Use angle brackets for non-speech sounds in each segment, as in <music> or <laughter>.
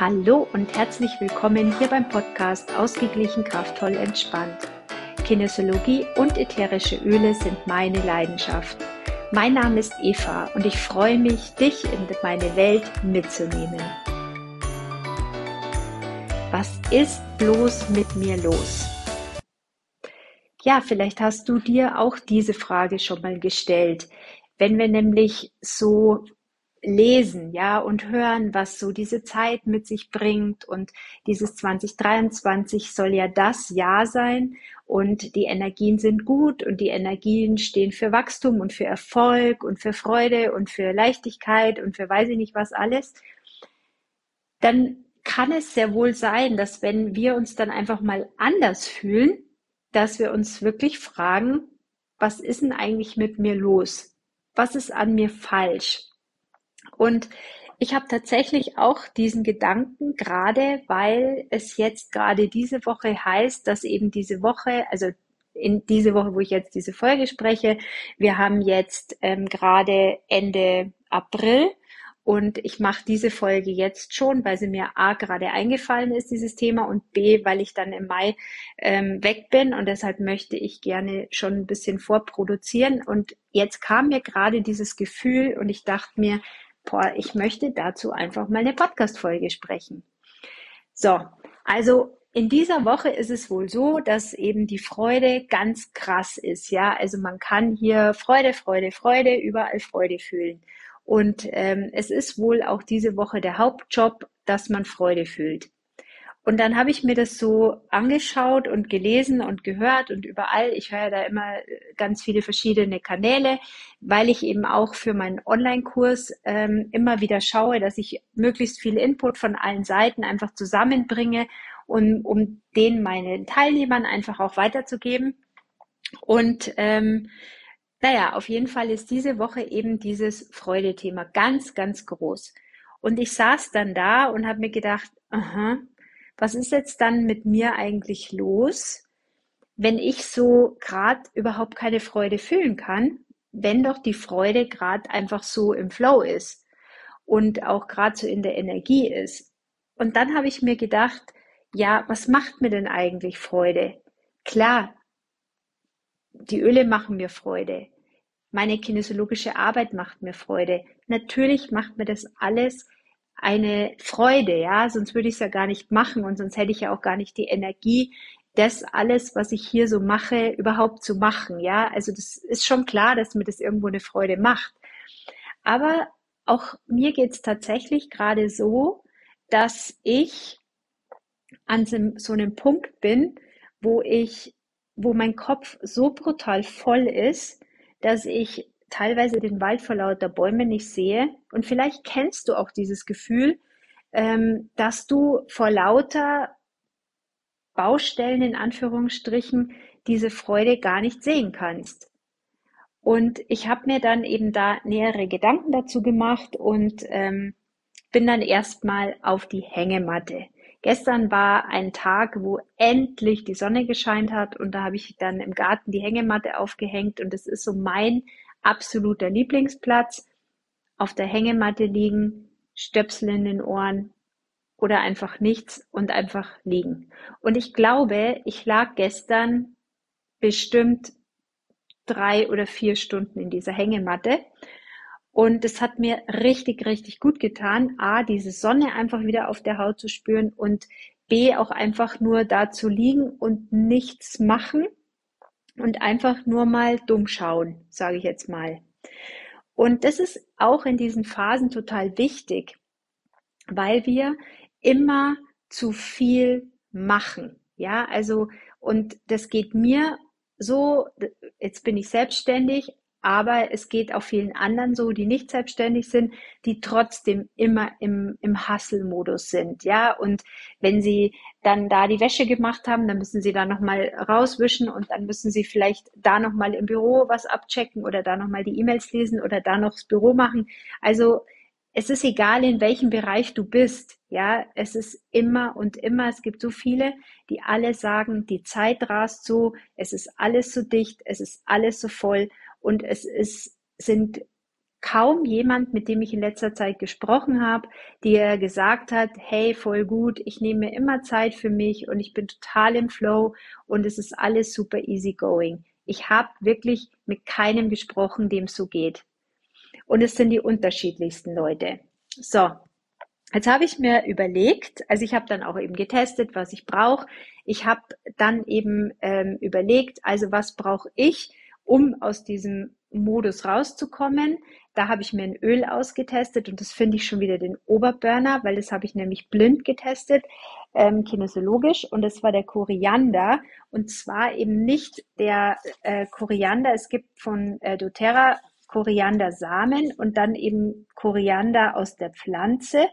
Hallo und herzlich willkommen hier beim Podcast Ausgeglichen, kraftvoll, entspannt. Kinesiologie und ätherische Öle sind meine Leidenschaft. Mein Name ist Eva und ich freue mich, dich in meine Welt mitzunehmen. Was ist bloß mit mir los? Ja, vielleicht hast du dir auch diese Frage schon mal gestellt. Wenn wir nämlich so lesen, ja, und hören, was so diese Zeit mit sich bringt. Und dieses 2023 soll ja das Jahr sein. Und die Energien sind gut und die Energien stehen für Wachstum und für Erfolg und für Freude und für Leichtigkeit und für weiß ich nicht was alles. Dann kann es sehr wohl sein, dass wenn wir uns dann einfach mal anders fühlen, dass wir uns wirklich fragen, was ist denn eigentlich mit mir los? Was ist an mir falsch? Und ich habe tatsächlich auch diesen Gedanken, gerade weil es jetzt gerade diese Woche heißt, dass eben diese Woche, also in diese Woche, wo ich jetzt diese Folge spreche, wir haben jetzt ähm, gerade Ende April und ich mache diese Folge jetzt schon, weil sie mir A gerade eingefallen ist, dieses Thema, und B, weil ich dann im Mai ähm, weg bin und deshalb möchte ich gerne schon ein bisschen vorproduzieren. Und jetzt kam mir gerade dieses Gefühl und ich dachte mir, boah, ich möchte dazu einfach mal eine Podcast-Folge sprechen. So, also in dieser Woche ist es wohl so, dass eben die Freude ganz krass ist, ja. Also man kann hier Freude, Freude, Freude, überall Freude fühlen. Und ähm, es ist wohl auch diese Woche der Hauptjob, dass man Freude fühlt. Und dann habe ich mir das so angeschaut und gelesen und gehört und überall. Ich höre da immer äh, ganz viele verschiedene Kanäle, weil ich eben auch für meinen Online-Kurs ähm, immer wieder schaue, dass ich möglichst viel Input von allen Seiten einfach zusammenbringe, und, um den meinen Teilnehmern einfach auch weiterzugeben. Und ähm, naja, auf jeden Fall ist diese Woche eben dieses Freudethema ganz, ganz groß. Und ich saß dann da und habe mir gedacht, aha, was ist jetzt dann mit mir eigentlich los, wenn ich so gerade überhaupt keine Freude fühlen kann, wenn doch die Freude gerade einfach so im Flow ist und auch gerade so in der Energie ist. Und dann habe ich mir gedacht, ja, was macht mir denn eigentlich Freude? Klar, die Öle machen mir Freude. Meine kinesiologische Arbeit macht mir Freude. Natürlich macht mir das alles eine Freude, ja, sonst würde ich es ja gar nicht machen und sonst hätte ich ja auch gar nicht die Energie, das alles, was ich hier so mache, überhaupt zu machen, ja. Also das ist schon klar, dass mir das irgendwo eine Freude macht. Aber auch mir geht es tatsächlich gerade so, dass ich an so einem Punkt bin, wo ich, wo mein Kopf so brutal voll ist, dass ich teilweise den Wald vor lauter Bäumen nicht sehe. Und vielleicht kennst du auch dieses Gefühl, ähm, dass du vor lauter Baustellen in Anführungsstrichen diese Freude gar nicht sehen kannst. Und ich habe mir dann eben da nähere Gedanken dazu gemacht und ähm, bin dann erstmal auf die Hängematte. Gestern war ein Tag, wo endlich die Sonne gescheint hat und da habe ich dann im Garten die Hängematte aufgehängt und es ist so mein absoluter Lieblingsplatz. Auf der Hängematte liegen, Stöpsel in den Ohren oder einfach nichts und einfach liegen. Und ich glaube, ich lag gestern bestimmt drei oder vier Stunden in dieser Hängematte. Und es hat mir richtig, richtig gut getan, A, diese Sonne einfach wieder auf der Haut zu spüren und B, auch einfach nur da zu liegen und nichts machen und einfach nur mal dumm schauen, sage ich jetzt mal. Und das ist auch in diesen Phasen total wichtig, weil wir immer zu viel machen. Ja, also, und das geht mir so, jetzt bin ich selbstständig, aber es geht auch vielen anderen so, die nicht selbstständig sind, die trotzdem immer im, im Hustle-Modus sind, ja. Und wenn sie dann da die Wäsche gemacht haben, dann müssen sie da nochmal rauswischen und dann müssen sie vielleicht da nochmal im Büro was abchecken oder da nochmal die E-Mails lesen oder da noch das Büro machen. Also es ist egal, in welchem Bereich du bist, ja, es ist immer und immer, es gibt so viele, die alle sagen, die Zeit rast so, es ist alles so dicht, es ist alles so voll und es ist, sind kaum jemand, mit dem ich in letzter Zeit gesprochen habe, der gesagt hat, hey, voll gut, ich nehme immer Zeit für mich und ich bin total im Flow und es ist alles super easy going. Ich habe wirklich mit keinem gesprochen, dem so geht. Und es sind die unterschiedlichsten Leute. So, Jetzt habe ich mir überlegt, also ich habe dann auch eben getestet, was ich brauche. Ich habe dann eben ähm, überlegt, also was brauche ich, um aus diesem Modus rauszukommen. Da habe ich mir ein Öl ausgetestet und das finde ich schon wieder den Oberburner, weil das habe ich nämlich blind getestet, ähm, kinesiologisch und das war der Koriander und zwar eben nicht der äh, Koriander. Es gibt von äh, doTERRA Koriandersamen und dann eben Koriander aus der Pflanze.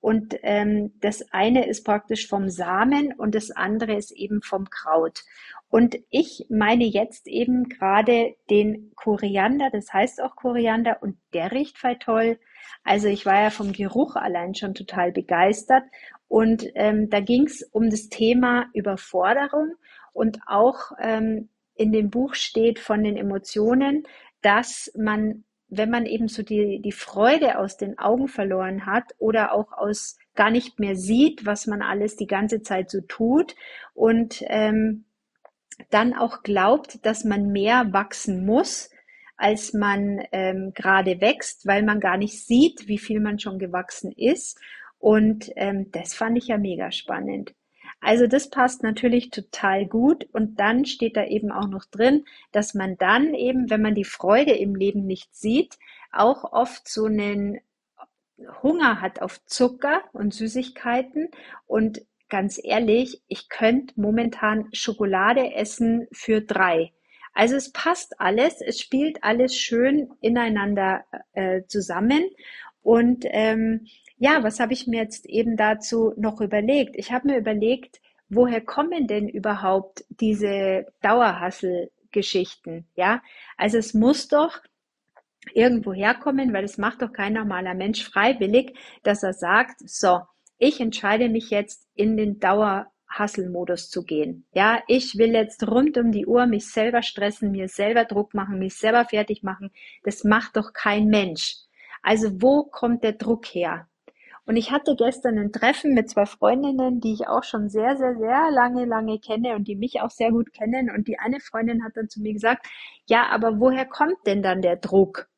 Und ähm, das eine ist praktisch vom Samen und das andere ist eben vom Kraut. Und ich meine jetzt eben gerade den Koriander, das heißt auch Koriander und der riecht voll toll. Also ich war ja vom Geruch allein schon total begeistert. Und ähm, da ging es um das Thema Überforderung und auch ähm, in dem Buch steht von den Emotionen, dass man, wenn man eben so die, die Freude aus den Augen verloren hat oder auch aus gar nicht mehr sieht, was man alles die ganze Zeit so tut und ähm, dann auch glaubt, dass man mehr wachsen muss, als man ähm, gerade wächst, weil man gar nicht sieht, wie viel man schon gewachsen ist. Und ähm, das fand ich ja mega spannend. Also das passt natürlich total gut. Und dann steht da eben auch noch drin, dass man dann eben, wenn man die Freude im Leben nicht sieht, auch oft so einen Hunger hat auf Zucker und Süßigkeiten und ganz ehrlich, ich könnte momentan Schokolade essen für drei. Also es passt alles, es spielt alles schön ineinander äh, zusammen. Und ähm, ja, was habe ich mir jetzt eben dazu noch überlegt? Ich habe mir überlegt, woher kommen denn überhaupt diese Dauerhassel-Geschichten? Ja, also es muss doch irgendwo herkommen, weil es macht doch kein normaler Mensch freiwillig, dass er sagt, so, ich entscheide mich jetzt in den Dauerhustle-Modus zu gehen. Ja, ich will jetzt rund um die Uhr mich selber stressen, mir selber Druck machen, mich selber fertig machen. Das macht doch kein Mensch. Also wo kommt der Druck her? Und ich hatte gestern ein Treffen mit zwei Freundinnen, die ich auch schon sehr, sehr, sehr lange, lange kenne und die mich auch sehr gut kennen. Und die eine Freundin hat dann zu mir gesagt, ja, aber woher kommt denn dann der Druck?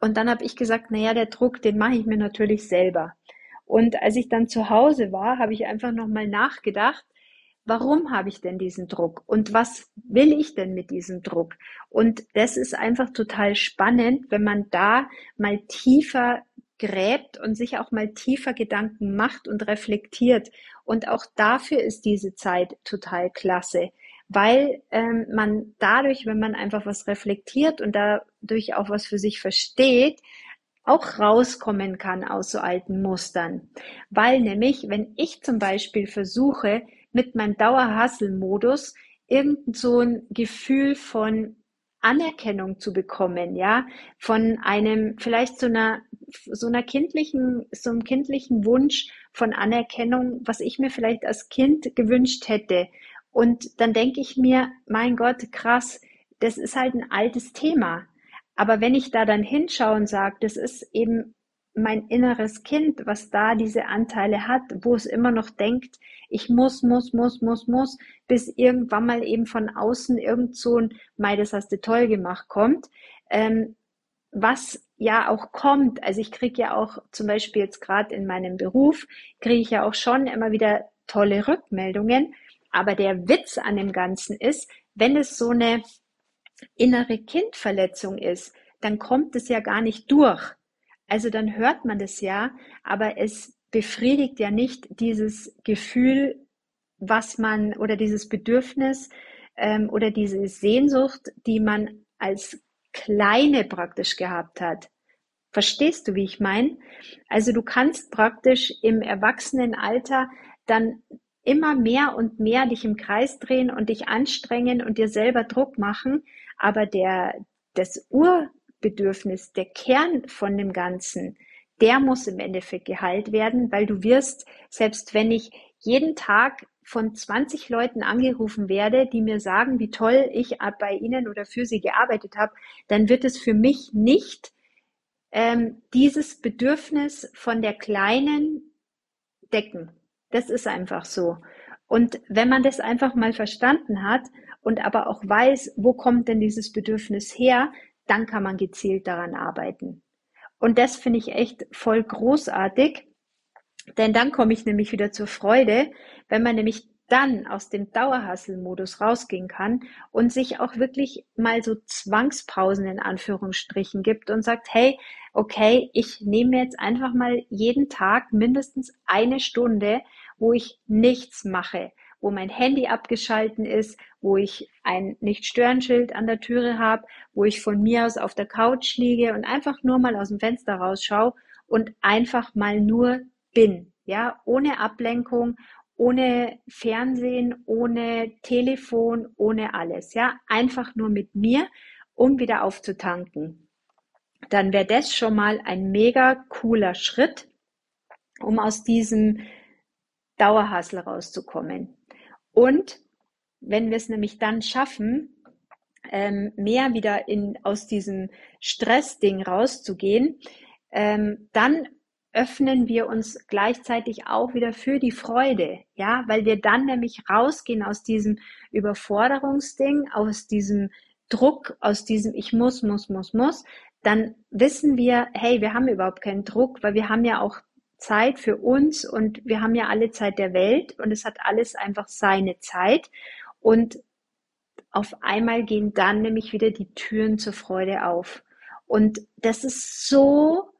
Und dann habe ich gesagt, naja, der Druck, den mache ich mir natürlich selber. Und als ich dann zu Hause war, habe ich einfach nochmal nachgedacht, warum habe ich denn diesen Druck und was will ich denn mit diesem Druck? Und das ist einfach total spannend, wenn man da mal tiefer gräbt und sich auch mal tiefer Gedanken macht und reflektiert. Und auch dafür ist diese Zeit total klasse weil ähm, man dadurch, wenn man einfach was reflektiert und dadurch auch was für sich versteht, auch rauskommen kann aus so alten Mustern. Weil nämlich, wenn ich zum Beispiel versuche, mit meinem Dauerhassel-Modus irgend so ein Gefühl von Anerkennung zu bekommen, ja, von einem, vielleicht so einer, so einer kindlichen, so einem kindlichen Wunsch von Anerkennung, was ich mir vielleicht als Kind gewünscht hätte, und dann denke ich mir, mein Gott, krass, das ist halt ein altes Thema. Aber wenn ich da dann hinschaue und sage, das ist eben mein inneres Kind, was da diese Anteile hat, wo es immer noch denkt, ich muss, muss, muss, muss, muss, bis irgendwann mal eben von außen irgend so ein, Mai, das hast du toll gemacht, kommt, ähm, was ja auch kommt. Also ich kriege ja auch zum Beispiel jetzt gerade in meinem Beruf, kriege ich ja auch schon immer wieder tolle Rückmeldungen, aber der Witz an dem Ganzen ist, wenn es so eine innere Kindverletzung ist, dann kommt es ja gar nicht durch. Also dann hört man das ja, aber es befriedigt ja nicht dieses Gefühl, was man oder dieses Bedürfnis ähm, oder diese Sehnsucht, die man als Kleine praktisch gehabt hat. Verstehst du, wie ich meine? Also du kannst praktisch im Erwachsenenalter dann immer mehr und mehr dich im Kreis drehen und dich anstrengen und dir selber Druck machen. Aber der, das Urbedürfnis, der Kern von dem Ganzen, der muss im Endeffekt geheilt werden, weil du wirst, selbst wenn ich jeden Tag von 20 Leuten angerufen werde, die mir sagen, wie toll ich bei ihnen oder für sie gearbeitet habe, dann wird es für mich nicht ähm, dieses Bedürfnis von der Kleinen decken. Das ist einfach so. Und wenn man das einfach mal verstanden hat und aber auch weiß, wo kommt denn dieses Bedürfnis her, dann kann man gezielt daran arbeiten. Und das finde ich echt voll großartig, denn dann komme ich nämlich wieder zur Freude, wenn man nämlich dann aus dem Dauerhasselmodus rausgehen kann und sich auch wirklich mal so Zwangspausen in Anführungsstrichen gibt und sagt, hey, okay, ich nehme jetzt einfach mal jeden Tag mindestens eine Stunde, wo ich nichts mache, wo mein Handy abgeschalten ist, wo ich ein Nicht-Stören-Schild an der Türe habe, wo ich von mir aus auf der Couch liege und einfach nur mal aus dem Fenster rausschaue und einfach mal nur bin, ja, ohne Ablenkung, ohne Fernsehen, ohne Telefon, ohne alles, ja, einfach nur mit mir, um wieder aufzutanken. Dann wäre das schon mal ein mega cooler Schritt, um aus diesem Dauerhassel rauszukommen. Und wenn wir es nämlich dann schaffen, ähm, mehr wieder in, aus diesem Stressding rauszugehen, ähm, dann öffnen wir uns gleichzeitig auch wieder für die Freude, ja, weil wir dann nämlich rausgehen aus diesem Überforderungsding, aus diesem Druck, aus diesem ich muss, muss, muss, muss, dann wissen wir, hey, wir haben überhaupt keinen Druck, weil wir haben ja auch Zeit für uns und wir haben ja alle Zeit der Welt und es hat alles einfach seine Zeit und auf einmal gehen dann nämlich wieder die Türen zur Freude auf. Und das ist so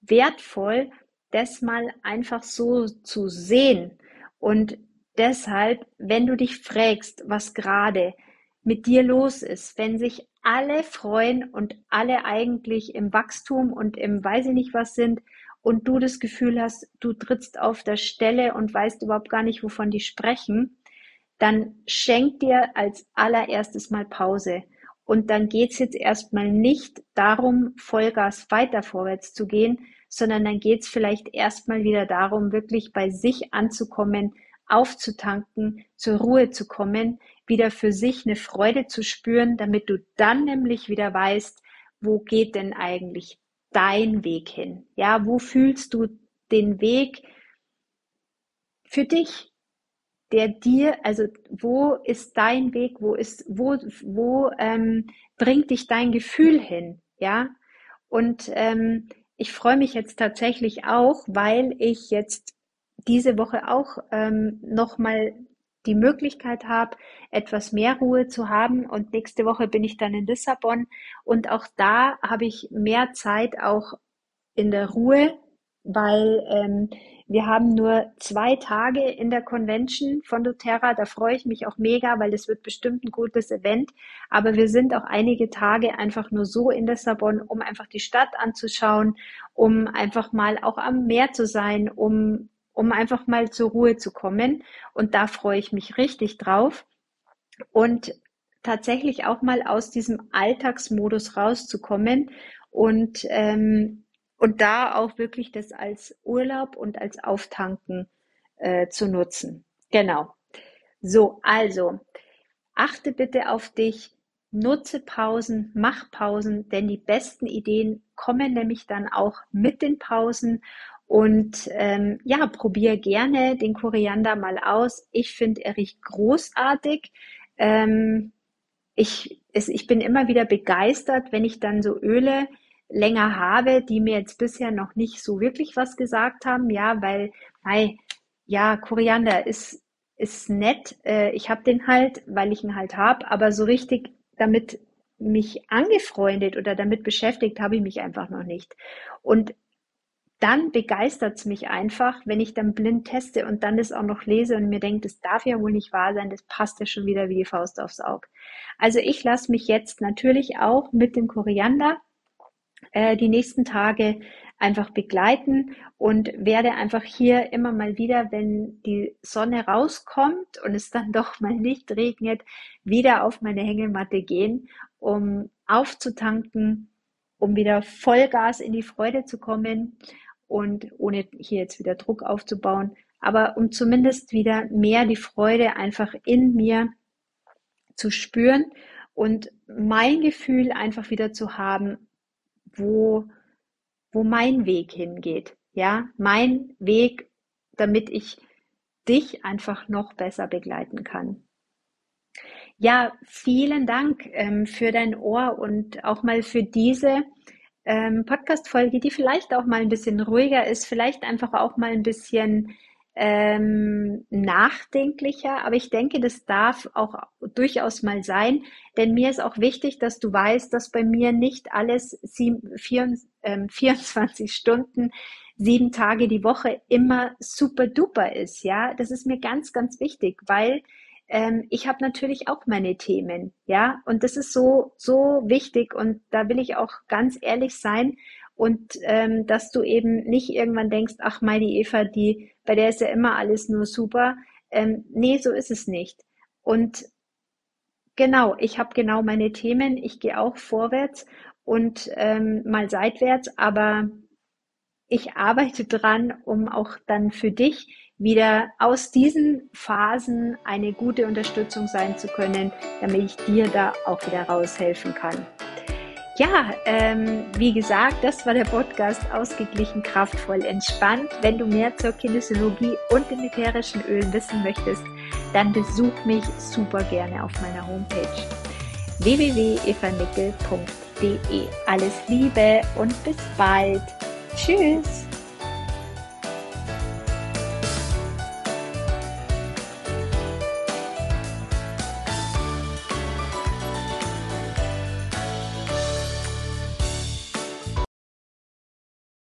wertvoll, das mal einfach so zu sehen. Und deshalb, wenn du dich fragst, was gerade mit dir los ist, wenn sich alle freuen und alle eigentlich im Wachstum und im weiß ich nicht was sind und du das Gefühl hast, du trittst auf der Stelle und weißt überhaupt gar nicht, wovon die sprechen, dann schenk dir als allererstes mal Pause. Und dann geht's jetzt erstmal nicht darum, Vollgas weiter vorwärts zu gehen, sondern dann geht's vielleicht erstmal wieder darum, wirklich bei sich anzukommen, aufzutanken, zur Ruhe zu kommen, wieder für sich eine Freude zu spüren, damit du dann nämlich wieder weißt, wo geht denn eigentlich dein Weg hin? Ja, wo fühlst du den Weg für dich? Der dir, also wo ist dein Weg? Wo ist, wo, wo ähm, bringt dich dein Gefühl hin? Ja, und ähm, ich freue mich jetzt tatsächlich auch, weil ich jetzt diese Woche auch ähm, nochmal die Möglichkeit habe, etwas mehr Ruhe zu haben. Und nächste Woche bin ich dann in Lissabon. Und auch da habe ich mehr Zeit auch in der Ruhe, weil ähm, wir haben nur zwei Tage in der Convention von doTERRA. Da freue ich mich auch mega, weil das wird bestimmt ein gutes Event. Aber wir sind auch einige Tage einfach nur so in Lissabon, um einfach die Stadt anzuschauen, um einfach mal auch am Meer zu sein, um um einfach mal zur Ruhe zu kommen. Und da freue ich mich richtig drauf. Und tatsächlich auch mal aus diesem Alltagsmodus rauszukommen und, ähm, und da auch wirklich das als Urlaub und als Auftanken äh, zu nutzen. Genau. So, also achte bitte auf dich, nutze Pausen, mach Pausen, denn die besten Ideen kommen nämlich dann auch mit den Pausen und ähm, ja, probier gerne den Koriander mal aus. Ich finde, er riecht großartig. Ähm, ich, es, ich bin immer wieder begeistert, wenn ich dann so Öle länger habe, die mir jetzt bisher noch nicht so wirklich was gesagt haben. Ja, weil, weil ja, Koriander ist, ist nett. Äh, ich habe den halt, weil ich ihn halt habe, aber so richtig damit mich angefreundet oder damit beschäftigt habe ich mich einfach noch nicht. Und dann begeistert es mich einfach, wenn ich dann blind teste und dann das auch noch lese und mir denke, das darf ja wohl nicht wahr sein, das passt ja schon wieder wie die Faust aufs Auge. Also ich lasse mich jetzt natürlich auch mit dem Koriander äh, die nächsten Tage einfach begleiten und werde einfach hier immer mal wieder, wenn die Sonne rauskommt und es dann <laughs> doch mal nicht regnet, wieder auf meine Hängematte gehen, um aufzutanken, um wieder Vollgas in die Freude zu kommen und ohne hier jetzt wieder Druck aufzubauen, aber um zumindest wieder mehr die Freude einfach in mir zu spüren und mein Gefühl einfach wieder zu haben, wo wo mein Weg hingeht. Ja, mein Weg, damit ich dich einfach noch besser begleiten kann. Ja, vielen Dank ähm, für dein Ohr und auch mal für diese ähm, Podcast-Folge, die vielleicht auch mal ein bisschen ruhiger ist, vielleicht einfach auch mal ein bisschen ähm, nachdenklicher, aber ich denke, das darf auch durchaus mal sein, denn mir ist auch wichtig, dass du weißt, dass bei mir nicht alles sieben, vier, ähm, <laughs> 24 Stunden, sieben Tage die Woche immer super duper ist. Ja, das ist mir ganz, ganz wichtig, weil ähm, ich habe natürlich auch meine Themen, ja, und das ist so, so wichtig und da will ich auch ganz ehrlich sein und ähm, dass du eben nicht irgendwann denkst, ach, meine Eva, die, bei der ist ja immer alles nur super. Ähm, nee, so ist es nicht. Und genau, ich habe genau meine Themen, ich gehe auch vorwärts und ähm, mal seitwärts, aber ich arbeite dran, um auch dann für dich wieder aus diesen Phasen eine gute Unterstützung sein zu können, damit ich dir da auch wieder raushelfen kann. Ja, ähm, wie gesagt, das war der Podcast Ausgeglichen, kraftvoll, entspannt. Wenn du mehr zur Kinesiologie und den ätherischen Ölen wissen möchtest, dann besuch mich super gerne auf meiner Homepage www.evanickel.de. Alles Liebe und bis bald. Tschüss.